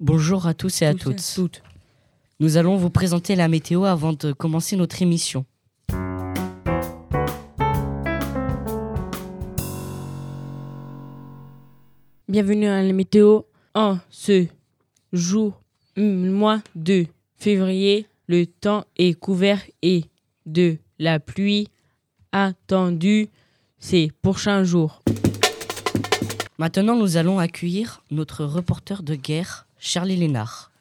Bonjour à tous et à toutes. Nous allons vous présenter la météo avant de commencer notre émission. Bienvenue à la météo en ce jour, mois de février. Le temps est couvert et de la pluie attendue ces prochains jours. Maintenant, nous allons accueillir notre reporter de guerre, Charlie Lénard.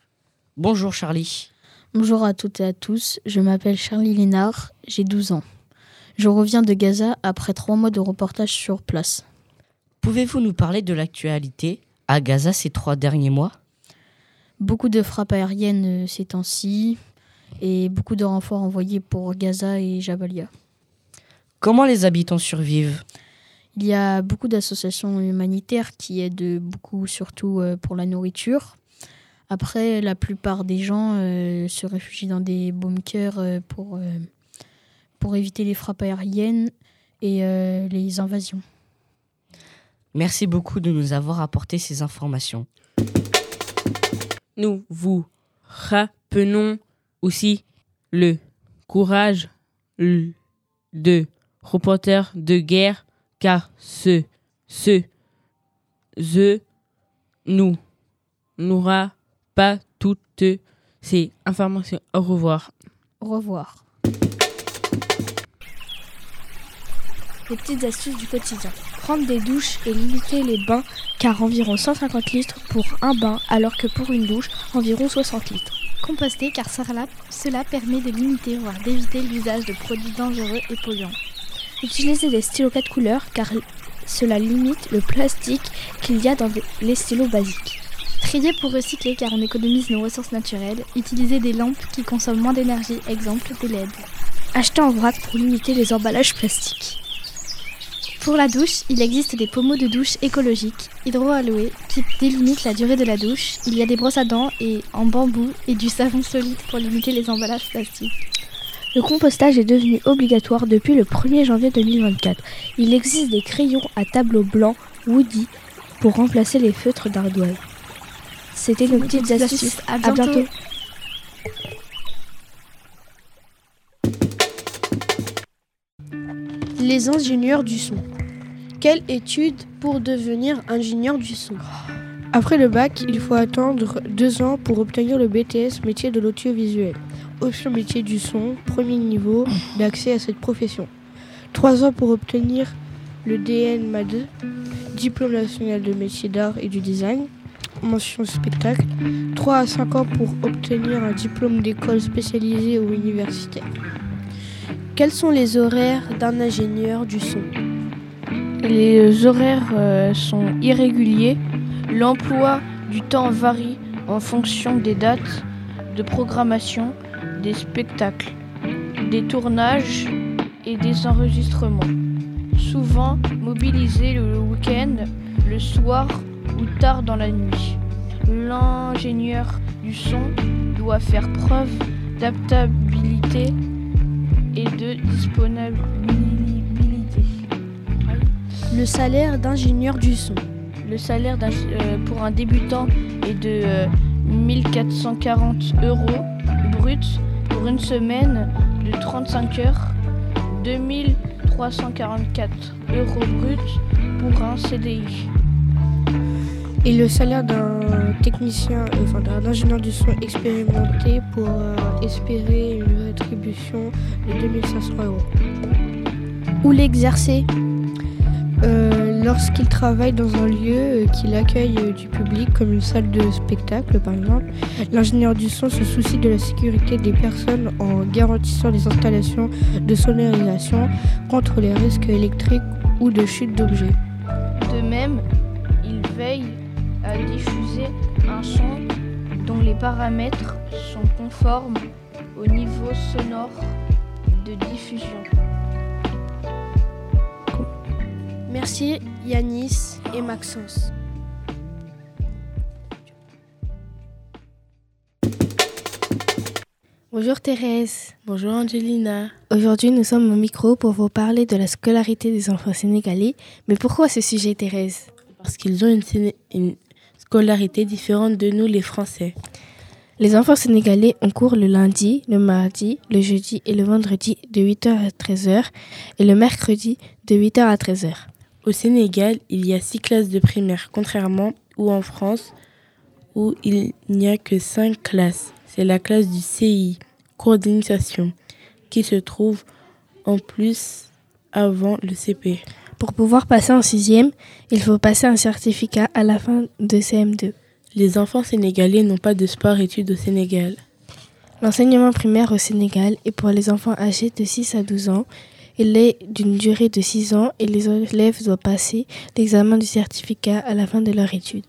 Bonjour Charlie. Bonjour à toutes et à tous, je m'appelle Charlie Lénard, j'ai 12 ans. Je reviens de Gaza après trois mois de reportage sur place. Pouvez-vous nous parler de l'actualité à Gaza ces trois derniers mois? Beaucoup de frappes aériennes euh, ces temps-ci et beaucoup de renforts envoyés pour Gaza et Jabalia. Comment les habitants survivent? Il y a beaucoup d'associations humanitaires qui aident beaucoup, surtout euh, pour la nourriture. Après, la plupart des gens euh, se réfugient dans des bunkers euh, pour, euh, pour éviter les frappes aériennes et euh, les invasions. Merci beaucoup de nous avoir apporté ces informations. Nous vous rappelons aussi le courage de reporters de guerre car ce, ce, the nous n'aura pas toutes ces informations. Au revoir. Au revoir. Les petites astuces du quotidien. Prendre des douches et limiter les bains car environ 150 litres pour un bain alors que pour une douche environ 60 litres. Composter car cela, cela permet de limiter voire d'éviter l'usage de produits dangereux et polluants. Utiliser des stylos 4 couleurs car cela limite le plastique qu'il y a dans les stylos basiques. Trier pour recycler car on économise nos ressources naturelles. Utiliser des lampes qui consomment moins d'énergie, exemple des LED. Acheter en vrac pour limiter les emballages plastiques. Pour la douche, il existe des pommeaux de douche écologiques, hydroalloués, qui délimitent la durée de la douche. Il y a des brosses à dents et en bambou et du savon solide pour limiter les emballages plastiques. Le compostage est devenu obligatoire depuis le 1er janvier 2024. Il existe des crayons à tableau blanc Woody pour remplacer les feutres d'ardoise. C'était nos petites astuces. À À bientôt. bientôt. Les ingénieurs du son. Quelle étude pour devenir ingénieur du son? Après le bac, il faut attendre deux ans pour obtenir le BTS métier de l'audiovisuel. Option métier du son, premier niveau d'accès à cette profession. Trois ans pour obtenir le DN MAD, diplôme national de métier d'art et du design, mention spectacle. 3 à 5 ans pour obtenir un diplôme d'école spécialisée ou universitaire. Quels sont les horaires d'un ingénieur du son? Les horaires euh, sont irréguliers. L'emploi du temps varie en fonction des dates de programmation des spectacles, des tournages et des enregistrements. Souvent mobilisés le week-end, le soir ou tard dans la nuit. L'ingénieur du son doit faire preuve d'adaptabilité et de disponibilité. Le salaire d'ingénieur du son. Le salaire euh, pour un débutant est de euh, 1440 euros brut pour une semaine de 35 heures, 2344 euros brut pour un CDI. Et le salaire d'un technicien, enfin d'un ingénieur du son expérimenté pour euh, espérer une rétribution de 2500 euros. Où l'exercer? Euh, Lorsqu'il travaille dans un lieu euh, qui accueille euh, du public, comme une salle de spectacle par exemple, l'ingénieur du son se soucie de la sécurité des personnes en garantissant des installations de sonorisation contre les risques électriques ou de chute d'objets. De même, il veille à diffuser un son dont les paramètres sont conformes au niveau sonore de diffusion. Merci Yanis et Maxence. Bonjour Thérèse. Bonjour Angelina. Aujourd'hui, nous sommes au micro pour vous parler de la scolarité des enfants sénégalais. Mais pourquoi ce sujet, Thérèse? Parce qu'ils ont une, une scolarité différente de nous les Français. Les enfants sénégalais ont cours le lundi, le mardi, le jeudi et le vendredi de 8h à 13h et le mercredi de 8h à 13h. Au Sénégal, il y a six classes de primaire, contrairement ou en France où il n'y a que cinq classes. C'est la classe du CI, cours d'initiation, qui se trouve en plus avant le CP. Pour pouvoir passer en sixième, il faut passer un certificat à la fin de CM2. Les enfants sénégalais n'ont pas de sport-études au Sénégal. L'enseignement primaire au Sénégal est pour les enfants âgés de 6 à 12 ans. Il est d'une durée de 6 ans et les élèves doivent passer l'examen du certificat à la fin de leur étude.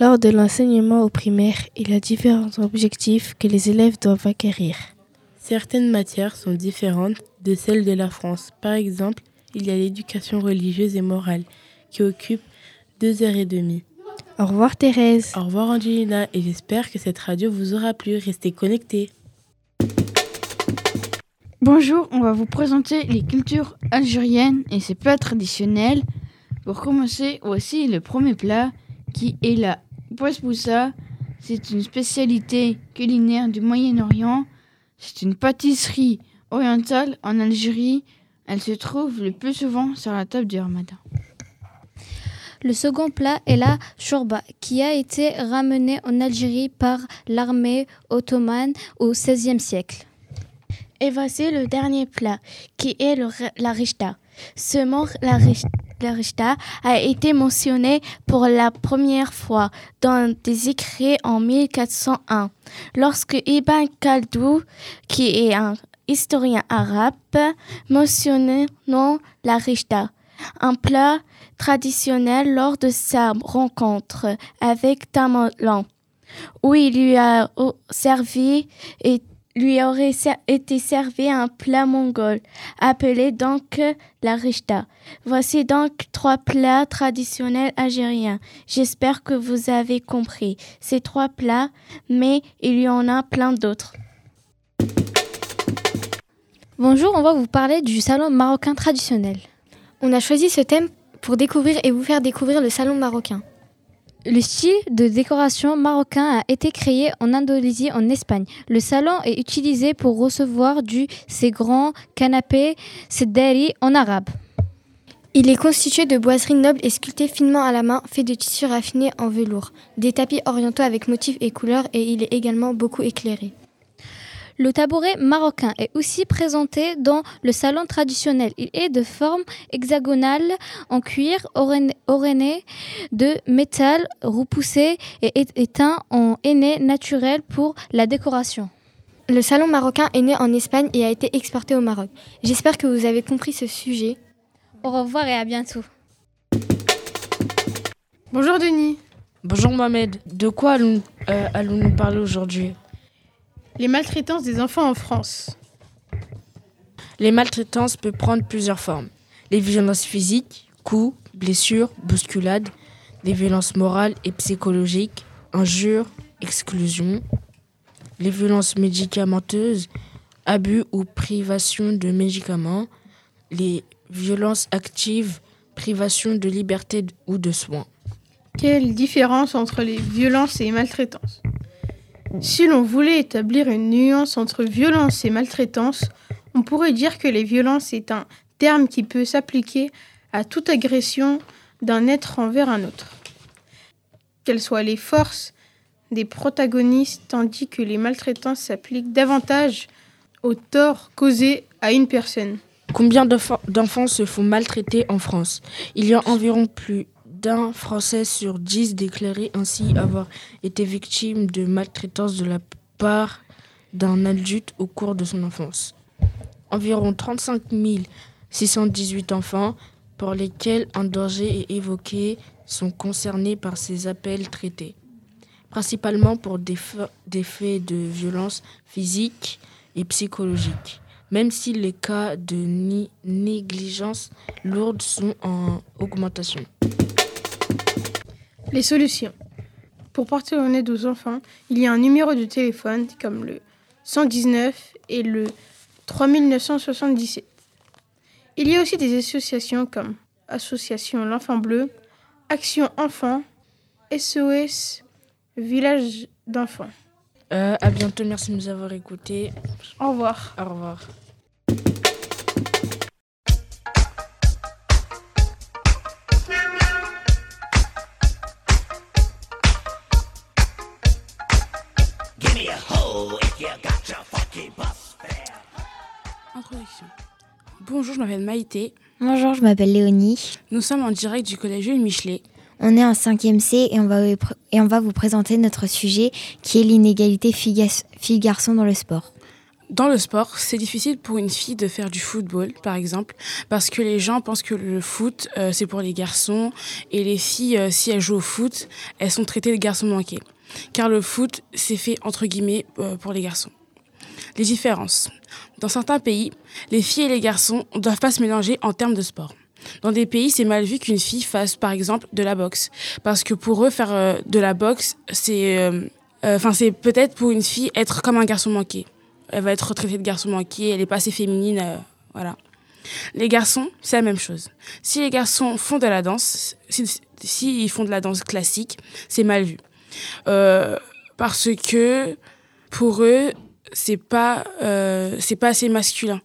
Lors de l'enseignement au primaire, il y a différents objectifs que les élèves doivent acquérir. Certaines matières sont différentes de celles de la France. Par exemple, il y a l'éducation religieuse et morale qui occupe deux heures et demie. Au revoir Thérèse. Au revoir Angelina et j'espère que cette radio vous aura plu. Restez connectés. Bonjour, on va vous présenter les cultures algériennes et ses plats traditionnels. Pour commencer, voici le premier plat qui est la boussa. C'est une spécialité culinaire du Moyen-Orient. C'est une pâtisserie orientale en Algérie. Elle se trouve le plus souvent sur la table du ramadan. Le second plat est la shorba, qui a été ramenée en Algérie par l'armée ottomane au XVIe siècle. Et voici le dernier plat, qui est le, la rishta. Ce mot, la, la rishta, a été mentionné pour la première fois dans des écrits en 1401, lorsque Ibn Khaldun, qui est un historien arabe, mentionnait non la rishta, un plat traditionnel lors de sa rencontre avec Tamerlan, où il lui a servi et lui aurait été servi un plat mongol, appelé donc la rishta. Voici donc trois plats traditionnels algériens. J'espère que vous avez compris ces trois plats, mais il y en a plein d'autres. Bonjour, on va vous parler du salon marocain traditionnel. On a choisi ce thème pour découvrir et vous faire découvrir le salon marocain. Le style de décoration marocain a été créé en Indonésie, en Espagne. Le salon est utilisé pour recevoir du ces grands canapés sedari en arabe. Il est constitué de boiseries nobles et sculptées finement à la main, fait de tissus raffinés en velours, des tapis orientaux avec motifs et couleurs et il est également beaucoup éclairé. Le tabouret marocain est aussi présenté dans le salon traditionnel. Il est de forme hexagonale en cuir oréné de métal repoussé et éteint en aîné naturel pour la décoration. Le salon marocain est né en Espagne et a été exporté au Maroc. J'espère que vous avez compris ce sujet. Au revoir et à bientôt. Bonjour Denis. Bonjour Mohamed. De quoi allons-nous euh, parler aujourd'hui? Les maltraitances des enfants en France. Les maltraitances peuvent prendre plusieurs formes. Les violences physiques, coups, blessures, bousculades, les violences morales et psychologiques, injures, exclusions, les violences médicamenteuses, abus ou privation de médicaments, les violences actives, privation de liberté ou de soins. Quelle différence entre les violences et les maltraitances? Si l'on voulait établir une nuance entre violence et maltraitance, on pourrait dire que les violences est un terme qui peut s'appliquer à toute agression d'un être envers un autre, qu'elles soient les forces des protagonistes, tandis que les maltraitances s'appliquent davantage au tort causé à une personne. Combien d'enfants se font maltraiter en France? Il y a environ plus d'un Français sur dix déclaré ainsi avoir été victime de maltraitance de la part d'un adulte au cours de son enfance. Environ 35 618 enfants pour lesquels un danger est évoqué sont concernés par ces appels traités, principalement pour des, des faits de violence physique et psychologique, même si les cas de négligence lourde sont en augmentation. Les solutions. Pour porter en aide aux enfants, il y a un numéro de téléphone comme le 119 et le 3977. Il y a aussi des associations comme Association L'Enfant Bleu, Action Enfant SOS Village d'enfants. Euh, à bientôt, merci de nous avoir écoutés. Au revoir. Au revoir. Bonjour, je m'appelle Maïté. Bonjour, je m'appelle Léonie. Nous sommes en direct du collège Jules Michelet. On est en 5e C et on, va, et on va vous présenter notre sujet qui est l'inégalité fille-garçon dans le sport. Dans le sport, c'est difficile pour une fille de faire du football, par exemple, parce que les gens pensent que le foot, euh, c'est pour les garçons, et les filles, euh, si elles jouent au foot, elles sont traitées de garçons manqués. Car le foot, c'est fait entre guillemets euh, pour les garçons. Les différences. Dans certains pays, les filles et les garçons ne doivent pas se mélanger en termes de sport. Dans des pays, c'est mal vu qu'une fille fasse, par exemple, de la boxe. Parce que pour eux, faire euh, de la boxe, c'est euh, euh, peut-être pour une fille être comme un garçon manqué. Elle va être traitée de garçon manqué, elle n'est pas assez féminine, voilà. Les garçons, c'est la même chose. Si les garçons font de la danse, s'ils si, font de la danse classique, c'est mal vu. parce que pour eux, c'est pas, c'est pas assez masculin.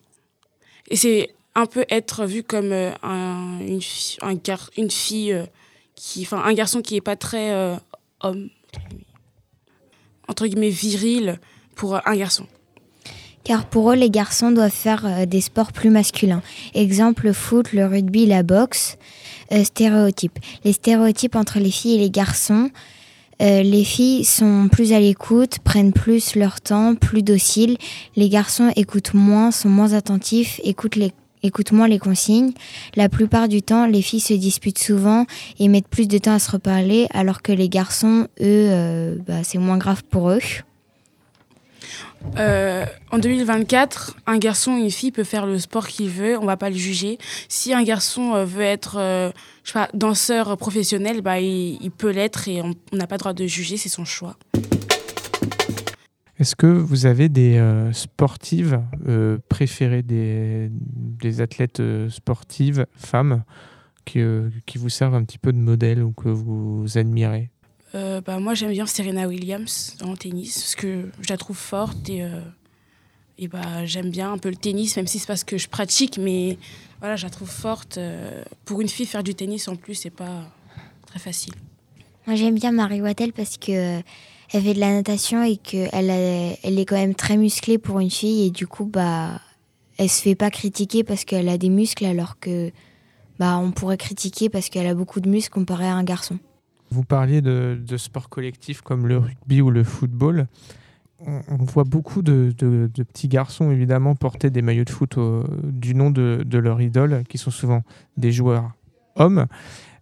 Et c'est un peu être vu comme euh, un, une, un gar, une fille euh, qui, enfin un garçon qui est pas très euh, homme entre guillemets viril pour un garçon. Car pour eux, les garçons doivent faire des sports plus masculins. Exemple, le foot, le rugby, la boxe. stéréotypes. Les stéréotypes entre les filles et les garçons. Les filles sont plus à l'écoute, prennent plus leur temps, plus dociles. Les garçons écoutent moins, sont moins attentifs, écoutent écoute-moi les consignes. La plupart du temps, les filles se disputent souvent et mettent plus de temps à se reparler, alors que les garçons, eux, euh, bah, c'est moins grave pour eux. Euh, en 2024, un garçon ou une fille peut faire le sport qu'il veut, on va pas le juger. Si un garçon euh, veut être je sais pas, danseur professionnel, bah, il, peut l'être et on n'a pas le droit de juger, c'est son choix. Est-ce que vous avez des euh, sportives euh, préférées, des, athlètes euh, sportives, femmes, qui, qui, vous servent un petit peu de modèle ou que vous admirez? Bah, Moi, j'aime bien Serena Williams en tennis, parce que je la trouve forte et, et bah, j'aime bien un peu le tennis, même si c'est pas ce que je pratique, mais voilà, je la trouve forte. pour une fille, faire du tennis en plus, c'est pas très facile. Moi, j'aime bien Marie Wattel parce que elle fait de la natation et qu'elle elle est quand même très musclée pour une fille et du coup bah elle se fait pas critiquer parce qu'elle a des muscles alors que bah on pourrait critiquer parce qu'elle a beaucoup de muscles comparé à un garçon. Vous parliez de, sports collectifs comme le rugby ou le football. On, voit beaucoup de, de, petits garçons évidemment porter des maillots de foot du nom de, leur idole qui sont souvent des joueurs hommes.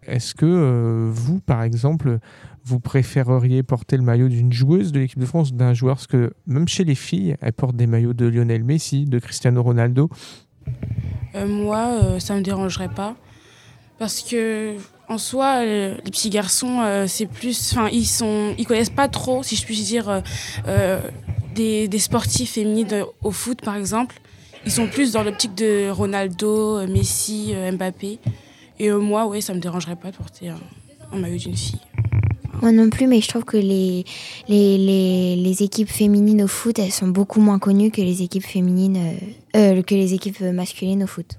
Est-ce que euh, vous, par exemple, vous préféreriez porter le maillot d'une joueuse de l'équipe de France, d'un joueur? Parce que même chez les filles, elles portent des maillots de Lionel Messi, de Cristiano Ronaldo. Euh, moi, euh, ça ne me dérangerait pas. Parce que en soi, les petits garçons, c'est plus, enfin, ils sont, ils connaissent pas trop, si je puis dire, des, des, sportifs féminines au foot, par exemple. Ils sont plus dans l'optique de Ronaldo, Messi, Mbappé. Et euh, moi, oui, ça me dérangerait pas de porter un, maillot d'une fille. Moi non plus, mais je trouve que les, les, les, équipes féminines au foot, elles sont beaucoup moins connues que les équipes féminines, euh, euh, que les équipes masculines au foot.